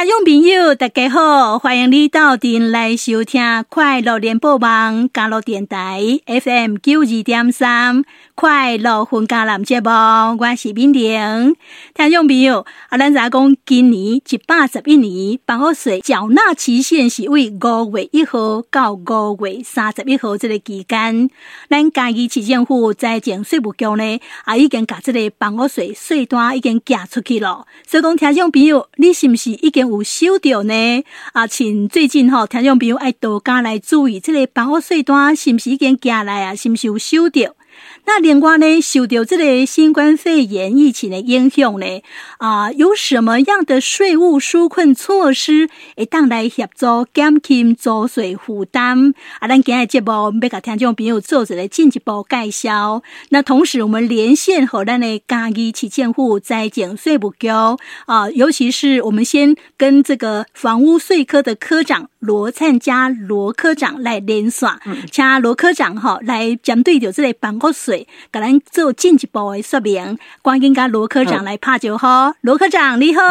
听众朋友，大家好，欢迎你到店来收听快乐联播网加入电台 FM 九二点三快乐分家男节目，我是敏玲。听众朋友，啊，咱在讲今年一百十一年办公税缴纳期限是为五月一号到五月三十一号这个期间，咱嘉义市政府财政税务局呢，啊，已经把这个办公税税单已经寄出去了。所以讲，听众朋友，你是不是已经有收到呢？啊，请最近吼，听众朋友爱多加来注意，这个保税单是不是已经寄来啊？是不是有收到？那另外呢，受到这个新冠肺炎疫情的影响呢，啊，有什么样的税务纾困措施会当来协助减轻租税负担？啊，咱今日节目要甲听众朋友做一个进一步介绍。那同时，我们连线和咱的嘉义市政府财政税务局啊，尤其是我们先跟这个房屋税科的科长罗灿家罗科长来连线，请罗科长哈来针对着这个办公税。给咱做进一步的说明，赶紧跟罗科长来拍招呼。罗科长你好，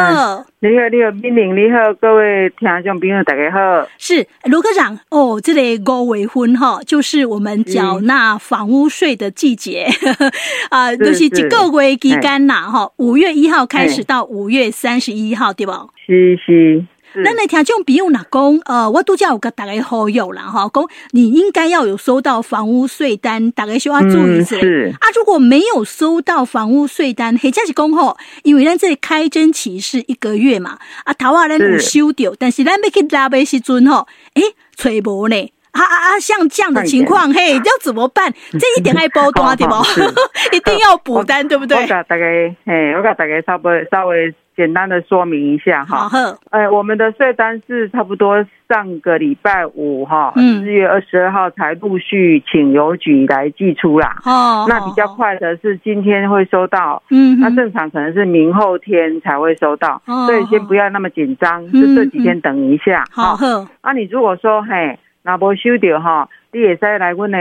你好，你好，敏玲你好，各位听众朋友大家好。是罗科长哦，这里五月份哈，就是我们缴纳房屋税的季节 啊，都、呃就是一个月期间呐哈，五月一号开始到五月三十一号，对不？是是。那那听种朋友若讲？呃，我都叫我个大家好友啦哈，讲你应该要有收到房屋税单，大家需要注意一下。是啊，如果没有收到房屋税单，或者是讲吼，因为咱这里开征期是一个月嘛，啊，头啊咱有收到，但是咱要去拉的时阵吼，诶，揣无呢？啊啊啊！像这样的情况，嘿，要怎么办？这一点爱补单对不？一定要补单，对不对？我给大家，嘿，我给大家稍微稍微简单的说明一下哈。好，哎，我们的税单是差不多上个礼拜五哈，四月二十二号才陆续请邮局来寄出啦。哦，那比较快的是今天会收到，嗯，那正常可能是明后天才会收到，所以先不要那么紧张，就这几天等一下。好，那你如果说嘿。那不收到哈，你也再来问的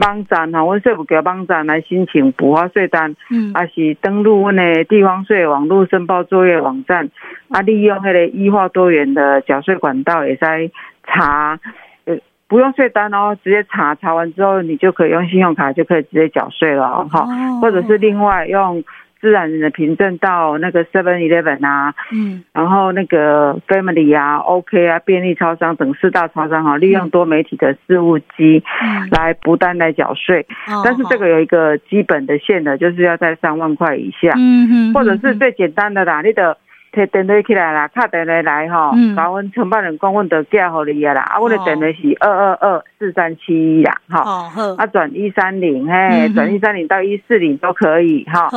网站哈，阮税务局网站来申请补发税单，嗯，啊是登录阮的地方税网络申报作业网站，啊，利用迄个一化多元的缴税管道，也在查，呃，不用税单哦，直接查，查完之后你就可以用信用卡就可以直接缴税了哈，哦，或者是另外用。自然人的凭证到那个 Seven Eleven 啊，嗯，然后那个 Family 啊，OK 啊，便利超商等四大超商哈，利用多媒体的事务机来不单来缴税，但是这个有一个基本的限额，就是要在三万块以下，嗯，或者是最简单的啦，你的。摕电话起来啦，打电话来吼，甲阮承办人讲，阮就寄互你啊啦。啊，阮的电话是二二二四三七一啦，吼。啊，转一三零，嘿，转一三零到一四零都可以，哈。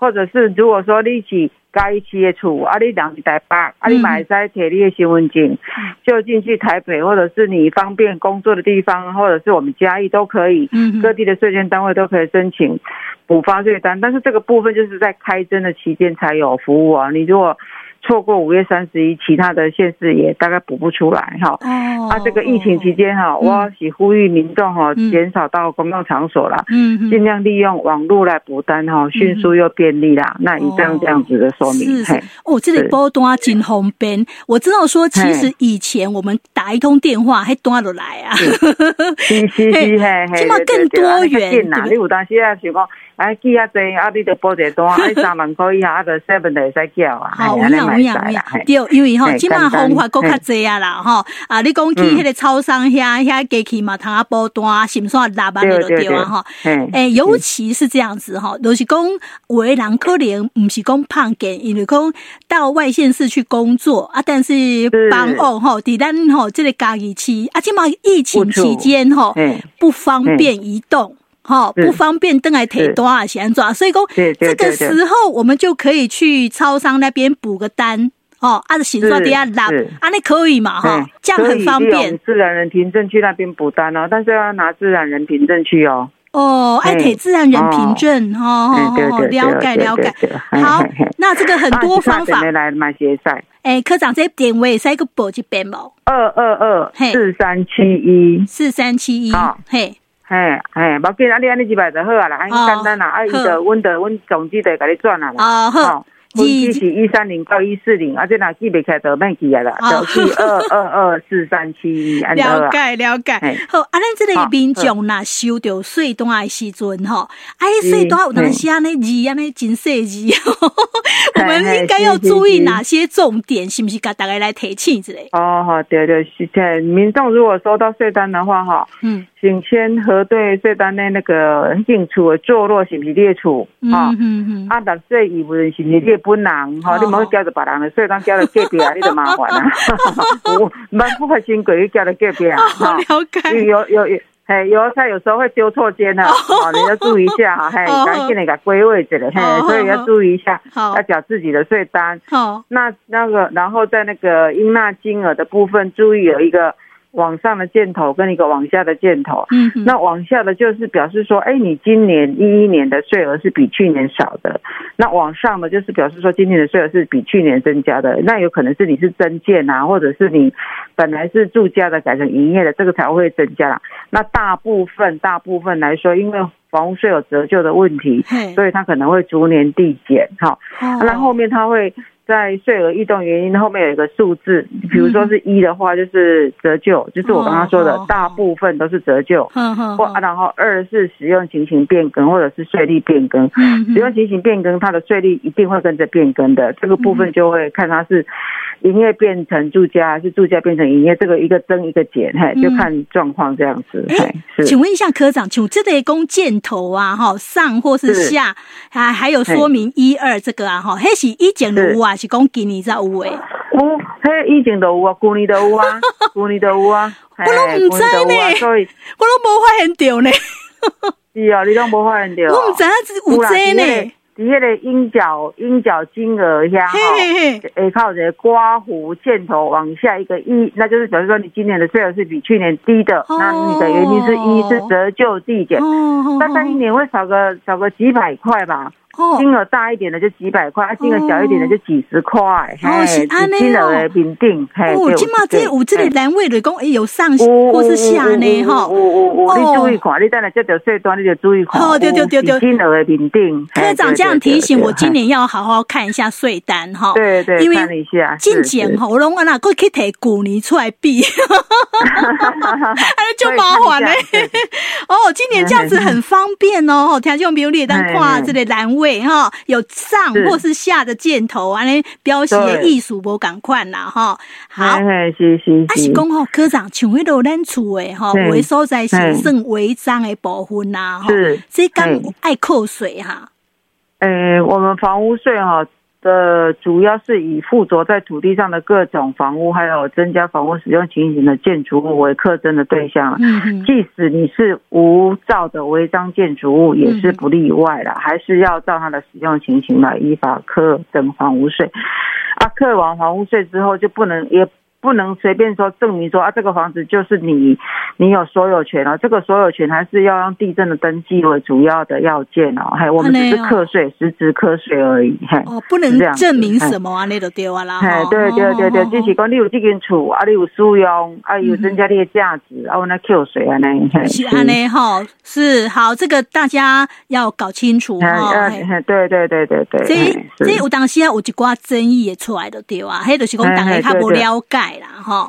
或者是如果说你是嘉义市的厝，啊，你人是台北，啊，你嘛会使摕你的身份证，就进去台北，或者是你方便工作的地方，或者是我们嘉义都可以，各地的税捐单位都可以申请补发税单。但是这个部分就是在开征的期间才有服务啊，你如果。错过五月三十一，其他的县市也大概补不出来哈。哦。啊，这个疫情期间哈，我是呼吁民众哈，减少到公共场所啦，嗯，尽量利用网络来补单哈，迅速又便利啦。那以上这样子的说明。是哦，这里补单真方便。我知道说，其实以前我们打一通电话还端得来啊。是 是是，嘿，起码更多元。你有当时啊，想讲，哎，寄下济，啊，你得报一个单，哎，三万块以下，啊，个 seven 的会使叫啊。好，有影有影有影，对，因为吼，即马方法搁较济啊啦，吼，啊，你讲去迄个超商遐遐机器嘛，通啊报单，是毋是啊？六万的就对啊，吼，诶，尤其是这样子吼，就是讲有的人可能毋是讲胖见，因为讲到外县市去工作啊，但是帮哦吼，伫咱吼即个家己市啊，即马疫情期间吼，不方便移动。好不方便登来提多少钱抓，所以讲这个时候我们就可以去超商那边补个单哦，按照行刷底下拉，啊，那可以嘛哈，这样很方便。自然人凭证去那边补单哦，但是要拿自然人凭证去哦。哦，爱提自然人凭证哦，了解了解。好，那这个很多方法。来买鞋赛。哎，科长这电话是一个补一遍冇？二二二四三七一四三七一，嘿。嘿，嘿，无要紧，啊，你安尼几百就好啊啦，很简单啦，啊，伊就，阮就，阮总机就甲你转啊啦。哦，好，分期是一三零到一四零，而且那记不起来就免记啊啦，就是二二二四三七一。了解了解。好，啊，咱这个民众呐，收到税单的时阵吼，哎，税单有当时安尼字安尼真细字，我 们应该要注意哪些重点？是不是？给大家来提醒之类。哦，好，对对，是的。民众如果收到税单的话，哈，嗯，请先核对税单的那个进出的坐落是不是列出啊？嗯嗯嗯。啊，纳税义务人是不是列本人？哈，你莫交着别人的税单，交到隔壁啊，你就麻烦了。我蛮不开心，鬼又交到隔壁啊。好了解。有有有，嘿，有他有时候会丢错间的，哦，你要注意一下哈，嘿，赶紧那个归位置的，嘿，所以要注意一下，要缴自己的税单。好，那那个，然后在那个应纳金额的部分，注意有一个。往上的箭头跟一个往下的箭头，嗯，那往下的就是表示说，哎，你今年一一年的税额是比去年少的，那往上的就是表示说，今年的税额是比去年增加的，那有可能是你是增建啊，或者是你本来是住家的改成营业的，这个才会增加。那大部分大部分来说，因为房屋税有折旧的问题，所以它可能会逐年递减，哈，那后面它会。在税额异动原因后面有一个数字，比如说是一的话，就是折旧，就是我刚刚说的，大部分都是折旧。嗯嗯或然后二是使用情形变更，或者是税率变更。使用情形变更，它的税率一定会跟着变更的。这个部分就会看它是营业变成住家，还是住家变成营业，这个一个增一个减，嘿，就看状况这样子。哎，请问一下科长，请这得弓箭头啊，哈，上或是下，还还有说明一二这个啊，哈，嘿是一减如啊？是讲今年才有诶，有，迄以前都有啊，去年都有啊，去年都有啊，我拢唔知呢，所以我拢无发现到呢。是啊，你拢无发现到，我唔知影是有这呢。底下的应缴应缴金额下哈，诶，靠着刮胡箭头往下一个一，那就是表示说你今年的税额是比去年低的，那你的原因是一是折旧递减，大概一年会少个少个几百块吧。金额大一点的就几百块，金额小一点的就几十块。哦，是安尼哦。评定，哦，起码这有这个单位的讲，哎，有上或是下呢，哈。哦你注意看，你等下这条税单你就注意看。哦，对对对对。金额的评定。科长这样提醒我，今年要好好看一下税单，哈。对对，因为进检哈，我拢啊那过去提旧年出来比，哎，就麻烦嘞。哦，今年这样子很方便哦，听众朋友列单看这个单位。对哈，有上或是下的箭头，安尼标写艺术无赶快啦哈。好，是是。啊是讲吼，科长，像迄落咱厝诶哈，为所在是算违章的部分呐哈。是，这讲爱扣税哈。诶，我们房屋税哈。的主要是以附着在土地上的各种房屋，还有增加房屋使用情形的建筑物为课征的对象。嗯，即使你是无照的违章建筑物，也是不例外的，还是要照它的使用情形来依法课征房屋税。啊，课完房屋税之后就不能也。不能随便说证明说啊，这个房子就是你，你有所有权啊。这个所有权还是要让地震的登记为主要的要件哦。还我们只是课税，实质课税而已。嘿哦，不能证明什么啊？那都丢啊啦。嘿，对对对对，就是讲你有这间厝啊，你有使用啊，有增加你的价值啊，我那扣税啊，那是安尼哈，是好，这个大家要搞清楚哈。对对对对对。这这有当时啊，有一寡争议也出来的对啊，还就是讲大家较不了解。啦哈，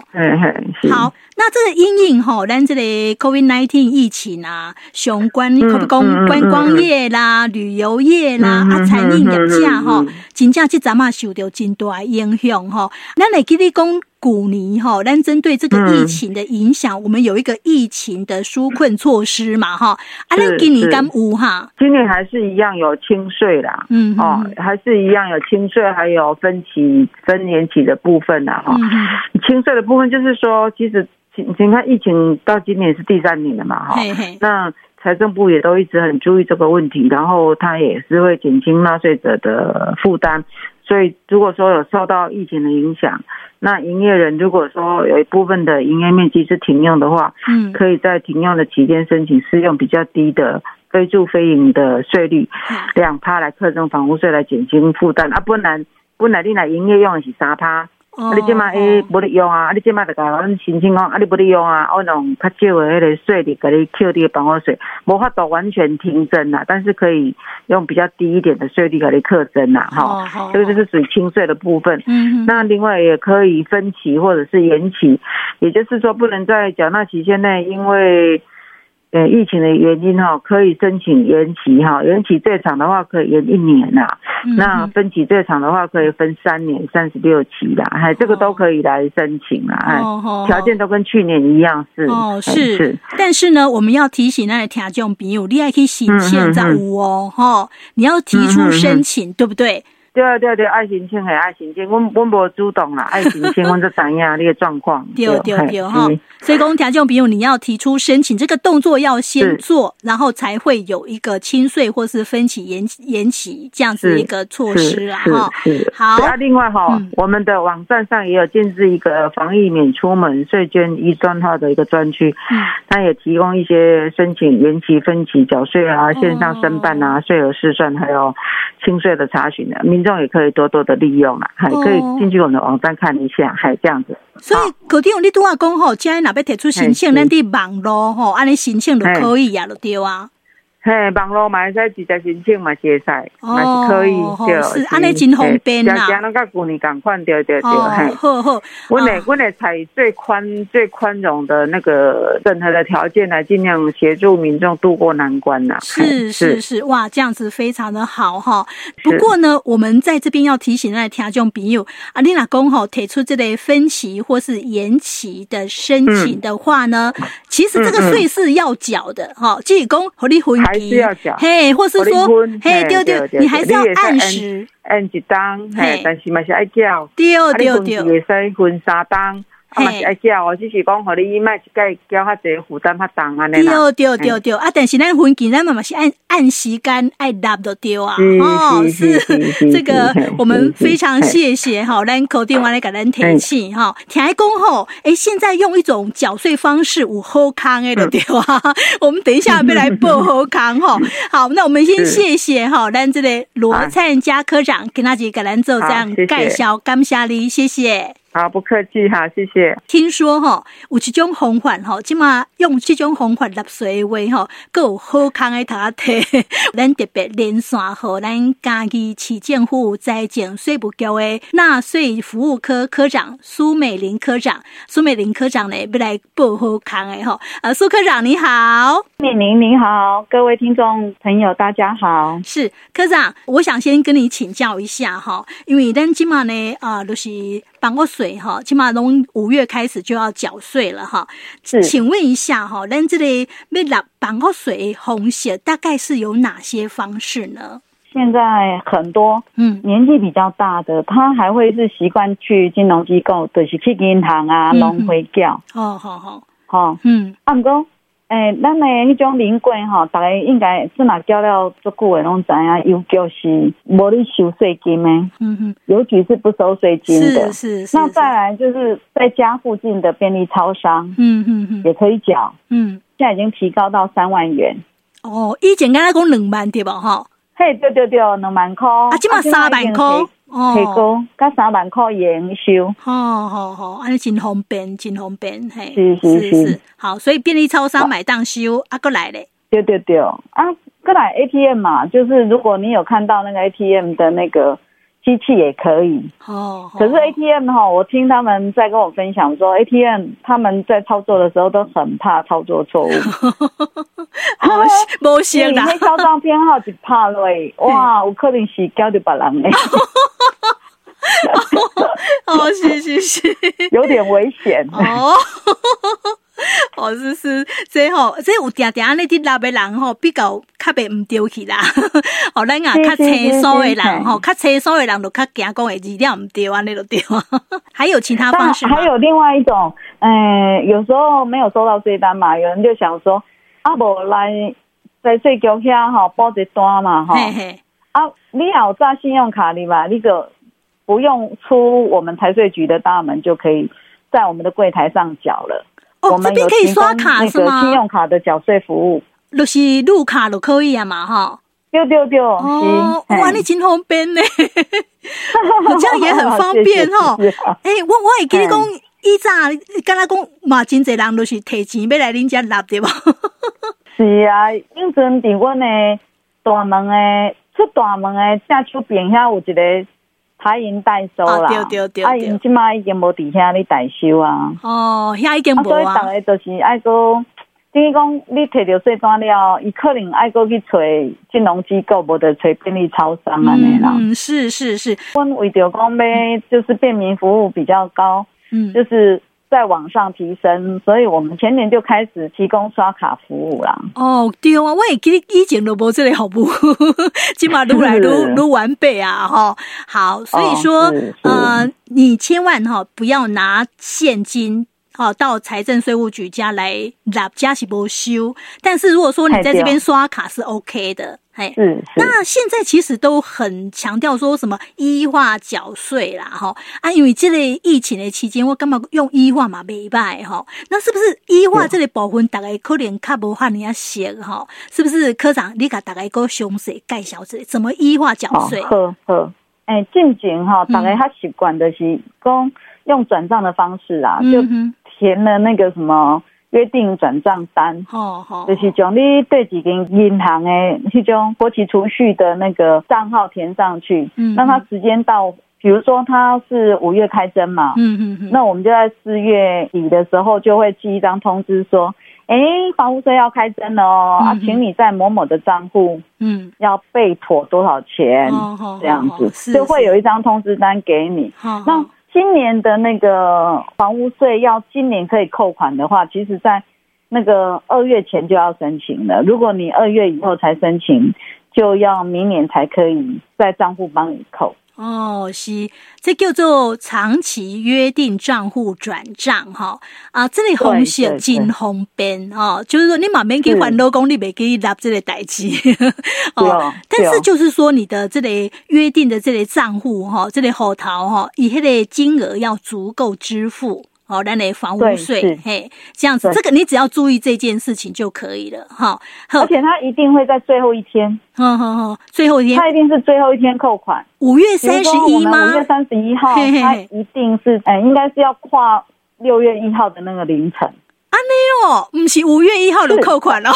好，那这个阴影吼，咱这个 COVID nineteen 疫情啊，相关可不讲观光业啦、旅游业啦、啊餐饮业者吼，真正这阵啊受到真大影响吼。咱来给你讲。古尼哈，但针对这个疫情的影响，我们有一个疫情的纾困措施嘛哈。啊，那今年敢有哈？今年还是一样有清税啦，嗯哦，还是一样有清税，还有分期分年期的部分啦哈。清税的部分就是说，其实你看疫情到今年是第三年了嘛哈。那财政部也都一直很注意这个问题，然后他也是会减轻纳税者的负担。所以如果说有受到疫情的影响，那营业人如果说有一部分的营业面积是停用的话，嗯，可以在停用的期间申请适用比较低的非住非营的税率，两趴来课征房屋税来减轻负担啊，不然不然你来营业用的是三趴。啊，你即马伊无咧用啊，啊，你即马就甲阮申请讲，啊，你无咧用啊，我用较少的迄个税率甲你扣你的办公税，无法度完全停征啦，但是可以用比较低一点的税率甲你课征啦，哈，这个就是属于轻税的部分。嗯，那另外也可以分期或者是延期，也就是说不能在缴纳期限内，因为。呃，疫情的原因哈，可以申请延期哈，延期最长的话可以延一年呐，那分期最长的话可以分三年三十六期啦，哎，这个都可以来申请啦，哎，条件都跟去年一样是哦，是，但是呢，我们要提醒那个听众朋友，你还可以申请在五哦，哈，你要提出申请，对不对？对啊对啊对，爱心签还爱心签，我我无主动啦，爱心签我就知影你的状况。对对对哈，所以讲听众朋友，你要提出申请，这个动作要先做，然后才会有一个清税或是分期延延期这样子一个措施啦哈。好，啊，另外哈，我们的网站上也有建置一个防疫免出门税捐一专号的一个专区，它也提供一些申请延期分期缴税啊，线上申办啊，税额试算还有清税的查询的民。也可以多多的利用啦，还可以进去我们的网站看一下，还这样子。所以，可听你拄话讲吼，将来若要提出申请，咱伫网络吼，安尼申请就可以呀，就对啊。嘿，网络嘛，使直接申请嘛，接赛嘛是可以，对，是安尼真方便啦。加加那个旧年共款，对对对，嘿，好好。我呢，我呢采最宽、最宽容的那个审核的条件来尽量协助民众渡过难关呐。是是是，哇，这样子非常的好哈。不过呢，我们在这边要提醒那听众朋友，啊，你若讲吼提出这类分期或是延期的申请的话呢，其实这个税是要缴的哈，即是讲和你分。还是要缴，嘿，或是说，嘿，丢丢，你还是要按时。按一档，嘿，但是嘛是爱缴，对对对，也使分三档。啊，嘛是爱缴哦，只是讲，互你卖一盖交较济，负担较重安尼啦。对对对对，啊，但是咱分期咱嘛嘛是按按时间爱纳就对啊。哦，是 这个，我们非常谢谢哈，咱口电话来给咱提醒哈。听讲吼，诶，现在用一种缴税方式有好康诶就对啊。我们等一下要来报好康哈。好，那我们先谢谢哈，咱这个罗灿嘉科长跟他姐给咱做这样介绍，感谢你，谢谢。好，不客气哈，谢谢。听说哈，有这种方法哈，起码用这种方法纳税的话哈，够有好康的他提。咱特别连线和咱嘉义市政府财政税务局的纳税服务科科长苏美玲科长，苏美玲科长呢，要来报好康的哈。呃，苏科长你好，美玲你好，各位听众朋友大家好。是科长，我想先跟你请教一下哈，因为咱今嘛呢啊，都、就是。帮我税哈，起码从五月开始就要缴税了哈。请问一下哈，咱这里要纳办个税红线大概是有哪些方式呢？现在很多嗯，年纪比较大的，他还会是习惯去金融机构，就是去银行啊，农会缴。哦，好好好，嗯，按哥。诶、欸，咱的迄种临柜吼，大家应该是嘛交了足久的拢知影，邮局是无咧收税金的，嗯哼，邮局是不收税金的。是是，是。那再来就是在家附近的便利超商，嗯也可以缴。嗯，现在已经提高到三万元。哦，以前刚才讲两万对吧？哈，嘿，对对对，两万块。啊，今嘛三万块。提高，加三万块营收，好好好，安尼真方便，真方便，嘿，是是是，好，所以便利超商买当收，啊，过来咧，对对对，啊，过来 ATM 嘛，就是如果你有看到那个 ATM 的那个。机器也可以。哦，可是 ATM 哈，我听他们在跟我分享说，ATM 他们在操作的时候都很怕操作错误。不行啦，你超账编号就怕了，哇，我可能是交的别人嘞。哦，是是是，有点危险哦。哦，是是，这吼，这有定定那啲纳的人吼，比较较别唔丢弃啦。哦，咱啊，较清楚的人吼，较清楚的人就较惊讲的字了唔对啊，那就对啊。还有其他方式吗？还有另外一种，嗯，有时候没有收到税单嘛，有人就想说，啊，无来在税局遐吼报一单嘛，哈，啊，你有扎信用卡的吧？你就不用出我们财税局的大门，就可以在我们的柜台上缴了。哦，这边可以刷卡是吗？信用卡的缴税服务，就是路卡都可以啊嘛，哈。对对对，哦，哇，你真方便呢。这样也很方便哈。哎、欸，我我也跟你讲，以前跟他讲，嘛真侪人都是提钱要来恁家纳对吧？是啊，因阵伫阮的大门的出大门的正手边遐有一个台银代收啦，对对对，啊，因即卖已经无伫遐咧代收啊。哦，遐已经无啊。所以大家就是爱个。等于讲，你摕到税单了，伊可能爱过去找金融机构，无得找便利超商安尼啦。嗯，是是是。阮为着讲要就是便民服务比较高，嗯，就是在往上提升，所以我们前年就开始提供刷卡服务啦。哦，对啊，我也记得以前都无这个服务，起码都来都都完备啊，哈。好，所以说，哦、呃，你千万哈不要拿现金。哦，到财政税务局家来拿加起不修，但是如果说你在这边刷卡是 OK 的，哎，嗯，那现在其实都很强调说什么医化缴税啦，哈。啊，因为这类疫情的期间，我干嘛用医化嘛没办哈，那是不是医化这类部分大概可能卡不哈你要写哈，是不是科长你给大概一个详细介绍之类，怎么医化缴税？好好，哎，进前哈，大概他习惯的是讲用转账的方式啊，就。填了那个什么约定转账单，哦哦，就是将你对几间银行的那种活期储蓄的那个账号填上去，嗯，那他时间到，比如说他是五月开征嘛，嗯嗯嗯，那我们就在四月底的时候就会寄一张通知说，哎，房屋税要开征了哦，啊，请你在某某的账户，嗯，要备妥多少钱，这样子，就会有一张通知单给你，那。今年的那个房屋税要今年可以扣款的话，其实在那个二月前就要申请了。如果你二月以后才申请，就要明年才可以在账户帮你扣。哦，是，这叫做长期约定账户转账哈啊，这里红色金红边哦，就是说你马边可以还老公，你没可以拿这类代志 哦。但是就是说你的这类约定的这类账户哈，这类后头哈，以后的金额要足够支付。好，来来房屋税，嘿，这样子，这个你只要注意这件事情就可以了，哈。而且他一定会在最后一天，最后一天，他一定是最后一天扣款。五月三十一吗？五月三十一号，他一定是，哎，应该是要跨六月一号的那个凌晨。啊，没有，不是五月一号的扣款哦。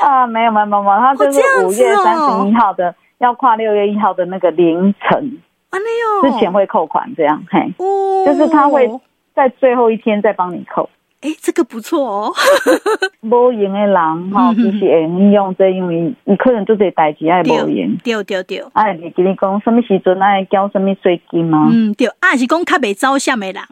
啊，没有没有没有，他就是五月三十一号的，要跨六月一号的那个凌晨。啊，没有，之前会扣款，这样，嘿，就是他会。在最后一天再帮你扣，哎、欸，这个不错哦。无闲的人哈，就是会利用这，因为你可能就是代志爱无闲，对对对。哎，你跟你讲什么时阵爱交什么税金吗？嗯，对。啊，是讲较袂招下的人，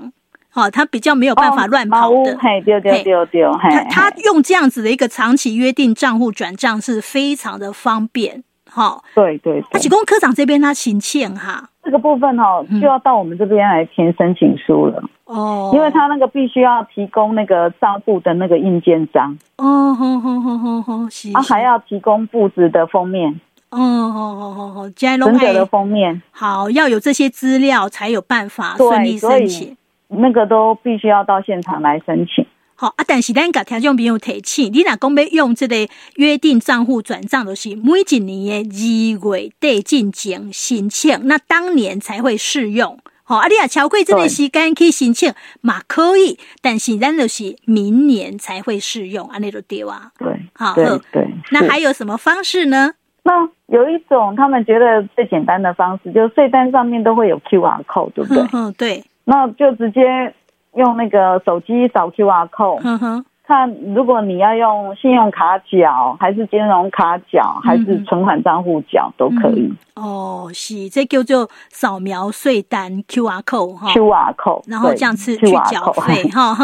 哦，他比较没有办法乱跑的。嘿，对对对对。他他用这样子的一个长期约定账户转账是非常的方便。好，对对。阿启公科长这边他请欠哈，这个部分哈就要到我们这边来填申请书了。哦，因为他那个必须要提供那个账户的那个印鉴章。哦，好好好好好，是。他还要提供布置的封面。哦，好好好好，存折的封面。好，要有这些资料才有办法顺利申请。那个都必须要到现场来申请。好啊，但是咱甲听众朋友提醒，你若讲要用这个约定账户转账，就是每一年的二月底进行申请，那当年才会适用。好，啊，你也超过这个时间去申请嘛可以，但是咱就是明年才会适用，安尼就对啊。对，好，对对。那还有什么方式呢？那有一种他们觉得最简单的方式，就是税单上面都会有 QR code，对不对？嗯，对。那就直接用那个手机扫 QR code。嗯哼。看，如果你要用信用卡缴，还是金融卡缴，还是存款账户缴，都可以。哦，是，这叫做扫描税单 QR code 哈，QR code，然后这样子去缴费哈。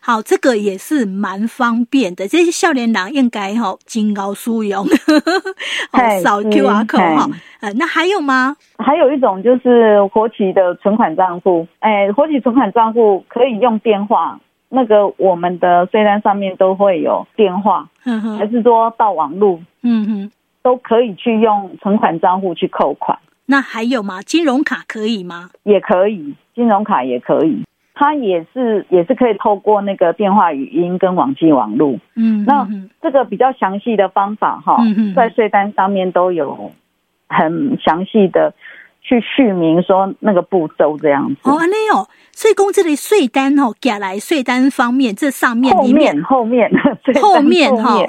好，这个也是蛮方便的。这些少年郎应该哈，金高书用，扫 QR code 哈。呃，那还有吗？还有一种就是活期的存款账户，哎，活期存款账户可以用电话。那个我们的税单上面都会有电话，嗯，还是说到网路，嗯哼，都可以去用存款账户去扣款。那还有吗？金融卡可以吗？也可以，金融卡也可以，它也是也是可以透过那个电话语音跟网际网路，嗯哼，那这个比较详细的方法哈，在税单上面都有很详细的去续名说那个步骤这样子。哦，那有，所以公这类税单哦，寄来税单方面这上面后面后面后面 哈。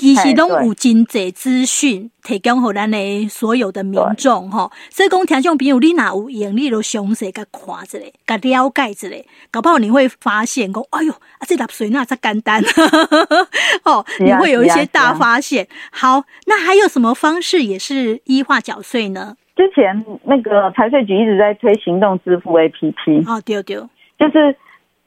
其实拢有真济资讯提供给咱的所有的民众哈，所以讲听众朋友，你哪有盈利都详细甲看一下，甲了解一下，搞不好你会发现讲，哎哟，啊这纳税那才简单，哦，你会有一些大发现。好，那还有什么方式也是 e 化缴税呢？之前那个财税局一直在推行动支付 APP，哦，对对，就是。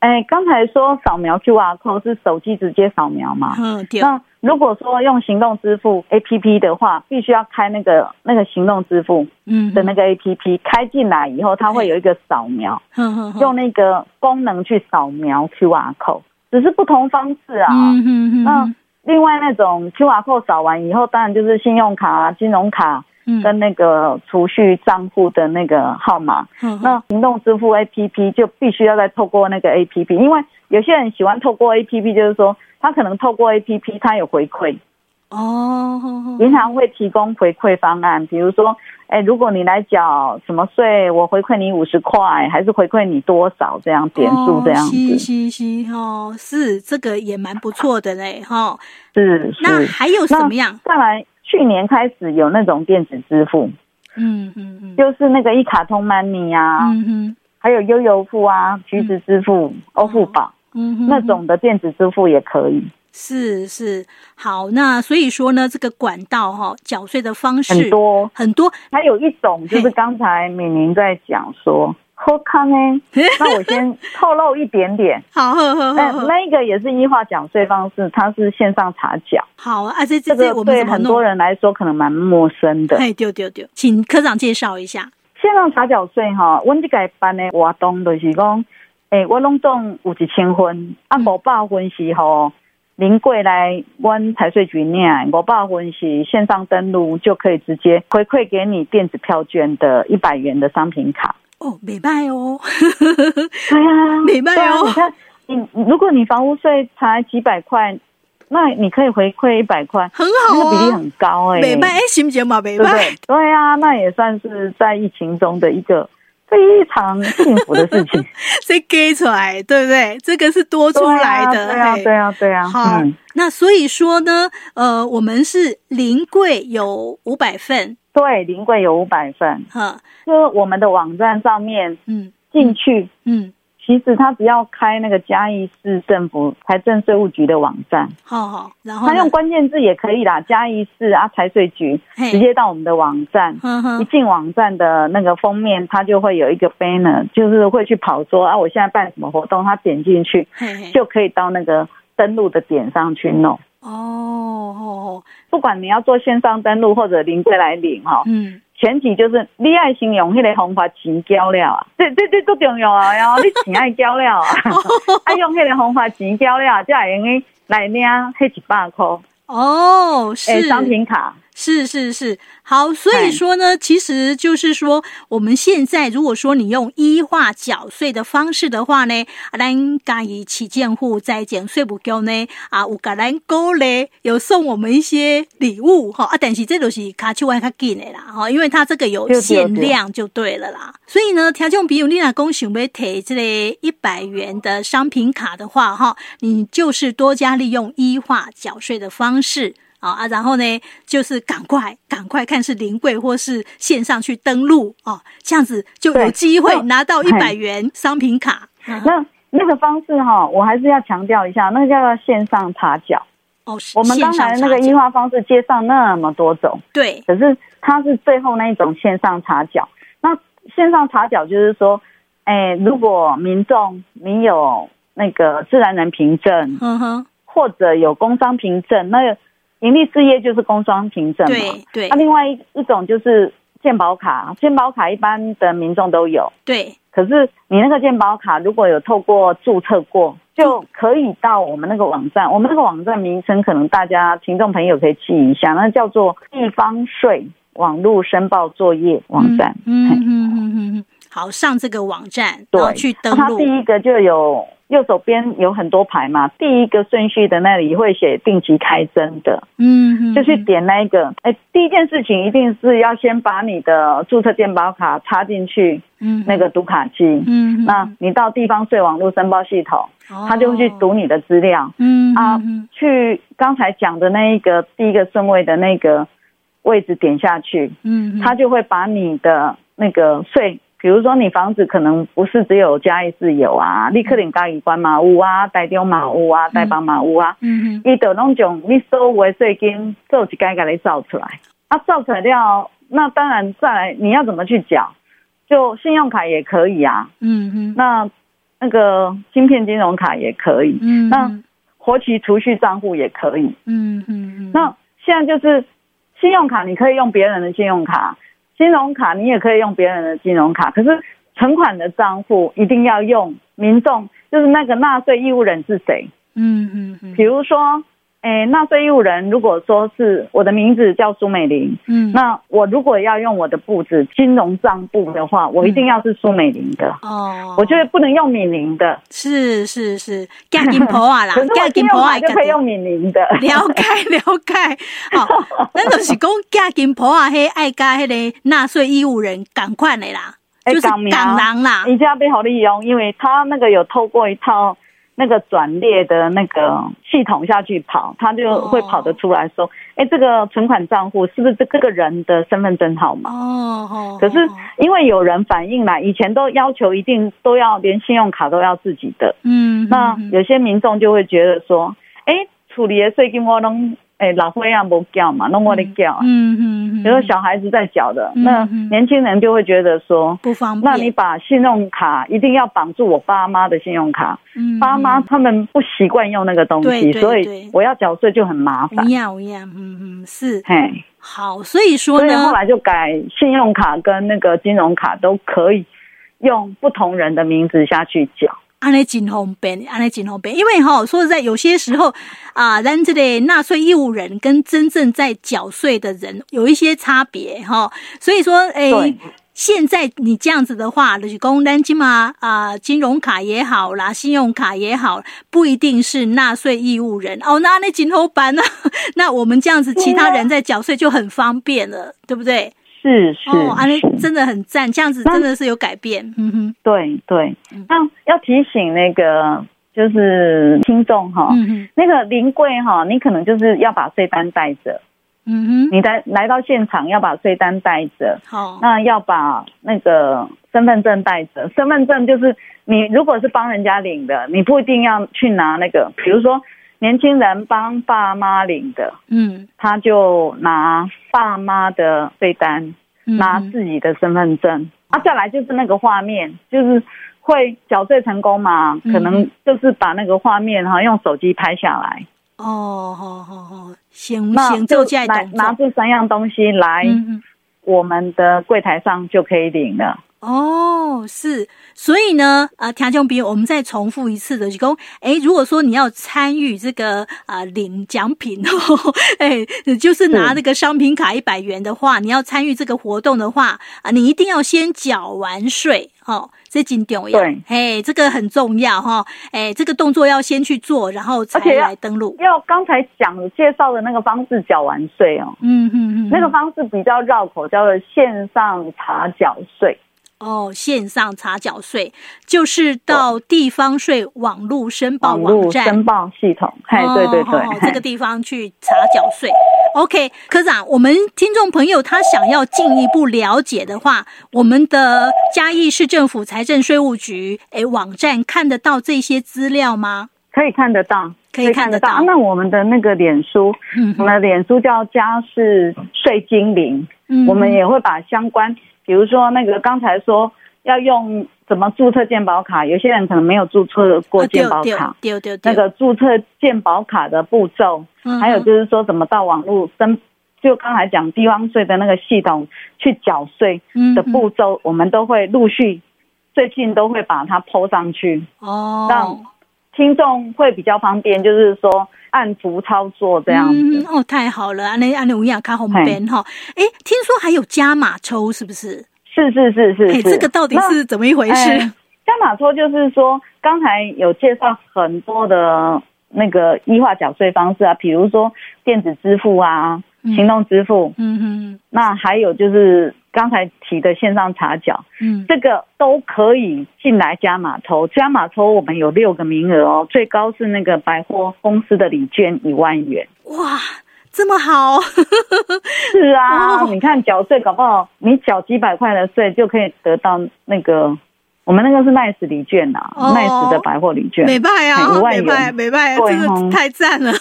哎，刚才说扫描 QR code 是手机直接扫描嘛？嗯，对。那如果说用行动支付 APP 的话，必须要开那个那个行动支付嗯的那个 APP，开进来以后，它会有一个扫描，嗯，用那个功能去扫描 QR code，只是不同方式啊。嗯嗯嗯。那另外那种 QR code 扫完以后，当然就是信用卡、金融卡。跟那个储蓄账户的那个号码，嗯，那行动支付 APP 就必须要再透过那个 APP，因为有些人喜欢透过 APP，就是说他可能透过 APP 他有回馈。哦，银行会提供回馈方案，比如说，哎，如果你来缴什么税，我回馈你五十块，还是回馈你多少这样点数这样子，是是是哦，是这个也蛮不错的嘞哈，是，是，那还有什么样？再来。去年开始有那种电子支付，嗯嗯嗯，就是那个一卡通 money 啊，嗯哼，还有悠游付啊，橘子支付、欧付宝，嗯哼，那种的电子支付也可以。是是，好，那所以说呢，这个管道哈，缴税的方式很多。很多，还有一种就是刚才敏宁在讲说。好康呢？那我先透露一点点。好，呵那一个也是 e 化缴税方式，它是线上查缴。好啊，这这这，对很多人来说可能蛮陌生的。哎，对对对，请科长介绍一下线上查缴税哈。我这个办的活动就是讲，哎，我拢总有一千分，啊，五百分是吼临柜来我财税局念，五百分是线上登录就可以直接回馈给你电子票券的一百元的商品卡。哦，没卖哦，对啊，没卖哦。你看，你如果你房屋税才几百块，那你可以回馈一百块，很好啊，那比例很高哎、欸。没卖，心情嘛没卖，对啊，那也算是在疫情中的一个非常幸福的事情。这给出来，对不对？这个是多出来的，对啊，对啊，对啊。好，嗯、那所以说呢，呃，我们是临柜有五百份。对，临柜有五百份，哈，就是我们的网站上面，嗯，进去，嗯，其实他只要开那个嘉义市政府财政税务局的网站，好好，然后他用关键字也可以啦，嘉义市啊财税局，直接到我们的网站，一进网站的那个封面，他就会有一个 banner，就是会去跑说啊，我现在办什么活动，他点进去就可以到那个登录的点上去弄。哦哦，不管你要做线上登录或者临柜来领哈，嗯，前提就是你爱先用迄个方法钱交了啊，这这这都重要啊，然后 你钱爱交了啊，爱 用迄个方法钱交了，才会用去来领迄一百块。哦，是。商品卡。是是是，好，所以说呢，其实就是说，我们现在如果说你用 e 化缴税的方式的话呢，咱嘉义旗舰户在减税不够呢，啊，有甲咱鼓励，有送我们一些礼物哈啊，但是这都是卡丘外卡紧的啦哈，因为它这个有限量就对了啦。所以呢，条件比如你若讲想要提这个一百元的商品卡的话哈，你就是多加利用 e 化缴税的方式。啊，然后呢，就是赶快赶快看是临柜或是线上去登录哦，这样子就有机会拿到一百元商品卡。那那个方式哈，我还是要强调一下，那个叫做线上查缴。哦，我们刚才那个 e 化方式介绍那么多种，对，可是它是最后那一种线上查缴。那线上查缴就是说，哎，如果民众你有那个自然人凭证，嗯哼，或者有工商凭证，那个。营利事业就是工商凭证嘛，对对。那、啊、另外一一种就是健保卡，健保卡一般的民众都有，对。可是你那个健保卡如果有透过注册过，就可以到我们那个网站。我们那个网站名称可能大家听众朋友可以记一下，那叫做地方税网络申报作业网站。嗯嗯嗯嗯嗯。好，上这个网站，对，去登录。它第一个就有。右手边有很多排嘛，第一个顺序的那里会写定期开征的，嗯，就去点那一个。哎，第一件事情一定是要先把你的注册健保卡插进去，嗯，那个读卡机，嗯，那你到地方税网络申报系统，他就会去读你的资料，嗯啊，去刚才讲的那一个第一个顺位的那个位置点下去，嗯，他就会把你的那个税。比如说，你房子可能不是只有嘉义市有啊，你可能嘉义关马屋啊，台中马屋啊，台北马屋啊。嗯嗯。伊就拢种你所有的税金做一改改来造出来，啊，造出来了，那当然再来你要怎么去缴？就信用卡也可以啊。嗯嗯。那那个芯片金融卡也可以。嗯。那活期储蓄账户也可以。嗯嗯。那现在就是信用卡，你可以用别人的信用卡。金融卡你也可以用别人的金融卡，可是存款的账户一定要用民众，就是那个纳税义务人是谁？嗯嗯嗯。比如说，诶，纳税义务人如果说是我的名字叫苏美玲，嗯，那我如果要用我的簿子金融账簿的话，我一定要是苏美玲的哦，我觉得不能用敏玲的。是是是，嫁金婆啊啦，嫁金婆啊就可以用敏玲的。了解了 解，好，那就是讲嫁金婆啊，嘿爱加迄个纳税义务人赶快的啦，就是港人啦，你家被好利用，因为他那个有透过一套。那个转列的那个系统下去跑，他就会跑得出来说：“哎、oh. 欸，这个存款账户是不是这个人的身份证号码？”哦哦。可是因为有人反映啦，以前都要求一定都要连信用卡都要自己的。嗯、mm。Hmm. 那有些民众就会觉得说：“哎、欸，处理的税金我拢。”哎、欸，老会啊，不缴嘛，弄我的缴。嗯嗯嗯。比如小孩子在缴的，嗯、那年轻人就会觉得说不方便。那你把信用卡一定要绑住我爸妈的信用卡，嗯，爸妈他们不习惯用那个东西，对对对，所以我要缴税就很麻烦。一样一样，嗯嗯，是。嘿，好，所以说呢，所以后来就改信用卡跟那个金融卡都可以用不同人的名字下去缴。安尼真方便，安尼真方便，因为哈，说实在，有些时候啊，咱这类纳税义务人跟真正在缴税的人有一些差别哈，所以说，哎、欸，现在你这样子的话，就是讲咱起码啊，金融卡也好啦，信用卡也好，不一定是纳税义务人。哦，那那真好办呢，那我们这样子，其他人在缴税就很方便了，对不对？是是，哦，安利真的很赞，这样子真的是有改变。嗯哼，对对。那要提醒那个就是听众哈，嗯、哼那个临柜哈，你可能就是要把税单带着。嗯哼，你来来到现场要把税单带着。好，那要把那个身份证带着。身份证就是你如果是帮人家领的，你不一定要去拿那个，比如说。年轻人帮爸妈领的，嗯，他就拿爸妈的税单，嗯、拿自己的身份证，啊，再来就是那个画面，就是会缴税成功嘛，嗯、可能就是把那个画面哈用手机拍下来。哦，好好好，行行，就来拿这三样东西来，嗯、我们的柜台上就可以领了。哦，是，所以呢，啊，听众朋友，我们再重复一次的，就讲，哎，如果说你要参与这个啊领奖品哦，哎，就是拿那个商品卡一百元的话，你要参与这个活动的话，啊，你一定要先缴完税，哦，这金重要，对，哎，这个很重要哈，哎，这个动作要先去做，然后才来登录。要刚才讲介绍的那个方式缴完税哦，嗯嗯嗯，那个方式比较绕口，叫做线上查缴税。哦，线上查缴税就是到地方税网络申报网站申报系统，哎，对对对，哦，这个地方去查缴税。OK，科长，我们听众朋友他想要进一步了解的话，我们的嘉义市政府财政税务局哎网站看得到这些资料吗？可以看得到，可以看得到。得到那我们的那个脸书，嗯、我们的脸书叫嘉市税精灵，嗯、我们也会把相关。比如说那个刚才说要用怎么注册健保卡，有些人可能没有注册过健保卡，那个注册健保卡的步骤，还有就是说怎么到网络申，就刚才讲地方税的那个系统去缴税的步骤，我们都会陆续最近都会把它 po 上去。哦，让听众会比较方便，就是说按图操作这样子。哦，太好了，安尼安尼有影卡红边哈，哎，听说还有加码抽是不是？是是是是，是，这个到底是怎么一回事？加码抽就是说，刚才有介绍很多的那个优化缴税方式啊，比如说电子支付啊，嗯、行动支付，嗯哼，那还有就是刚才提的线上查缴，嗯，这个都可以进来加码抽，加码抽我们有六个名额哦，最高是那个百货公司的礼券一万元，哇，这么好，是啊，哦、你看缴税搞不好你缴几百块的税就可以得到那个。我们那个是 Nice 礼券呐，Nice 的百货礼券，美拜啊，美拜美拜，这个太赞了。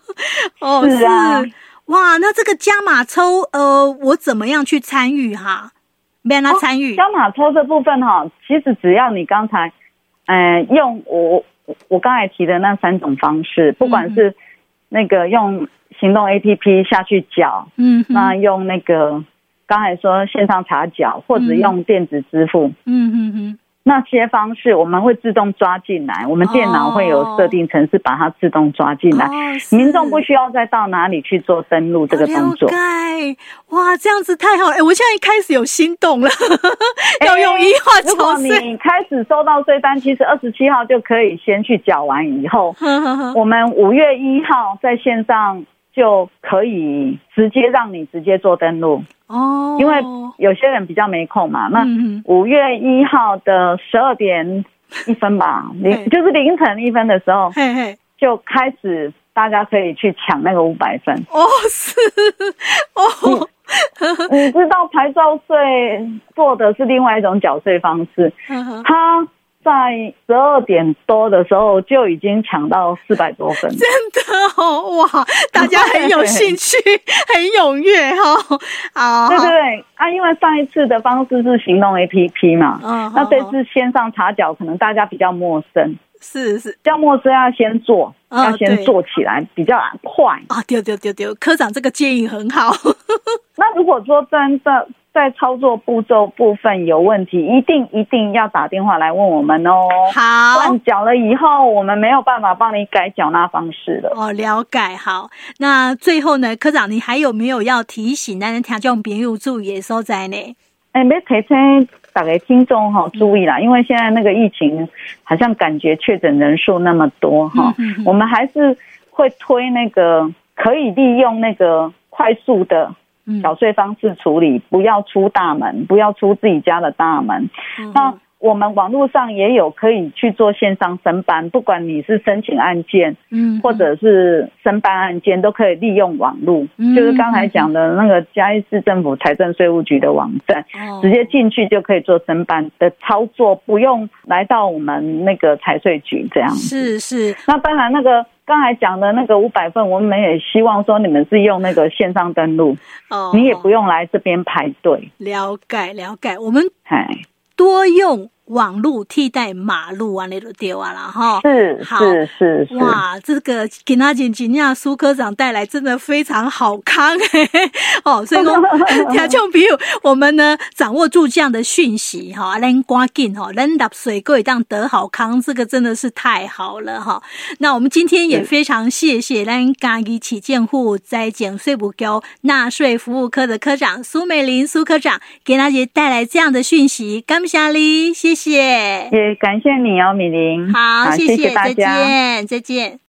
哦，是啊，哇，那这个加码抽，呃，我怎么样去参与哈？没让他参与。加码抽这部分哈，其实只要你刚才，嗯，用我我刚才提的那三种方式，不管是那个用行动 APP 下去缴，嗯，那用那个刚才说线上查缴，或者用电子支付，嗯嗯嗯。那些方式我们会自动抓进来，我们电脑会有设定程式把它自动抓进来，哦、民众不需要再到哪里去做登录这个动作。哇，这样子太好！哎、欸，我现在开始有心动了，要用一化。如果你开始收到税单，其实二十七号就可以先去缴完，以后 我们五月一号在线上。就可以直接让你直接做登录哦，因为有些人比较没空嘛。那五月一号的十二点一分吧，凌就是凌晨一分的时候，嘿嘿，就开始大家可以去抢那个五百分。哦，是。哦。你，你知道牌照税做的是另外一种缴税方式，它。在十二点多的时候就已经抢到四百多分，真的哦，哇！大家很有兴趣，很踊跃 哈。啊，对对对啊，因为上一次的方式是行动 APP 嘛，嗯，那这次线上查缴可能大家比较陌生，是是，比较陌生要先做，要先做起来比较快啊。丢丢丢丢，科长这个建议很好。那如果说真的。在操作步骤部分有问题，一定一定要打电话来问我们哦。好，换缴了以后，我们没有办法帮你改缴纳方式了。哦，了解。好，那最后呢，科长，你还有没有要提醒那人听众朋友注意的所在呢？哎，没提醒大家听众哈注意啦，因为现在那个疫情好像感觉确诊人数那么多哈，嗯、我们还是会推那个可以利用那个快速的。缴税方式处理，不要出大门，不要出自己家的大门。嗯、那我们网络上也有可以去做线上申办，不管你是申请案件，嗯，或者是申办案件，都可以利用网络。嗯、就是刚才讲的那个嘉义市政府财政税务局的网站，嗯、直接进去就可以做申办的操作，不用来到我们那个财税局这样。是是。那当然那个。刚才讲的那个五百份，我们也希望说你们是用那个线上登录，哦，你也不用来这边排队。了解了解，我们多用。网路替代马路啊，那都丢完了哈。是好是是是哇，这个给那简吉尼亚苏科长带来真的非常好康嘿嘿 哦。所以说，听众朋友，我们呢掌握住这样的讯息哈，能赶紧哈，能纳税各位当得好康，这个真的是太好了哈。那我们今天也非常谢谢咱嘉义市政府财政税务局纳税服务科的科长苏美玲苏科长，给大家带来这样的讯息，感谢你，谢谢。谢谢，也感谢你哦，米玲。好，谢谢，谢谢大家，再见，再见。